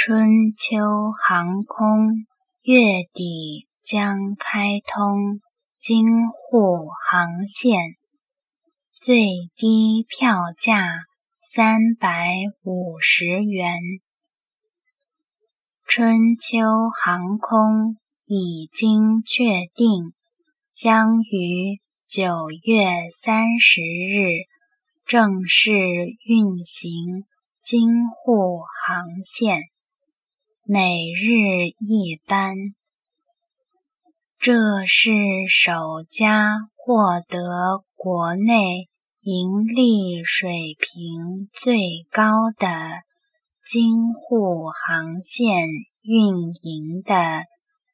春秋航空月底将开通京沪航线，最低票价三百五十元。春秋航空已经确定将于九月三十日正式运行京沪航线。每日一班，这是首家获得国内盈利水平最高的京沪航线运营的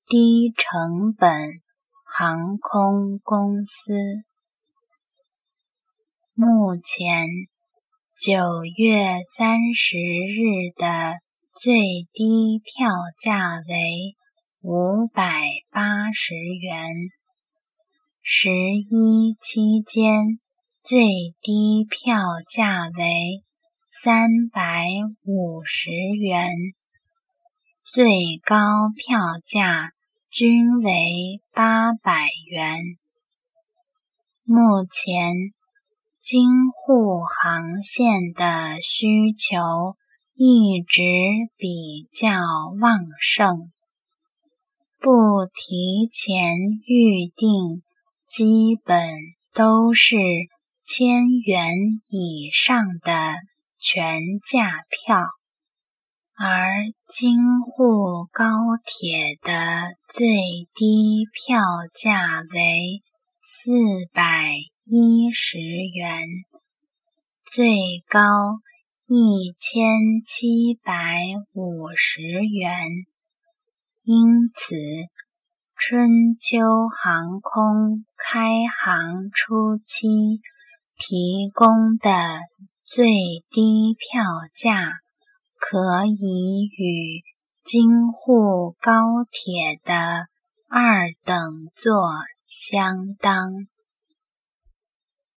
低成本航空公司。目前，九月三十日的。最低票价为五百八十元，十一期间最低票价为三百五十元，最高票价均为八百元。目前京沪航线的需求。一直比较旺盛，不提前预订，基本都是千元以上的全价票。而京沪高铁的最低票价为四百一十元，最高。一千七百五十元，因此春秋航空开航初期提供的最低票价，可以与京沪高铁的二等座相当。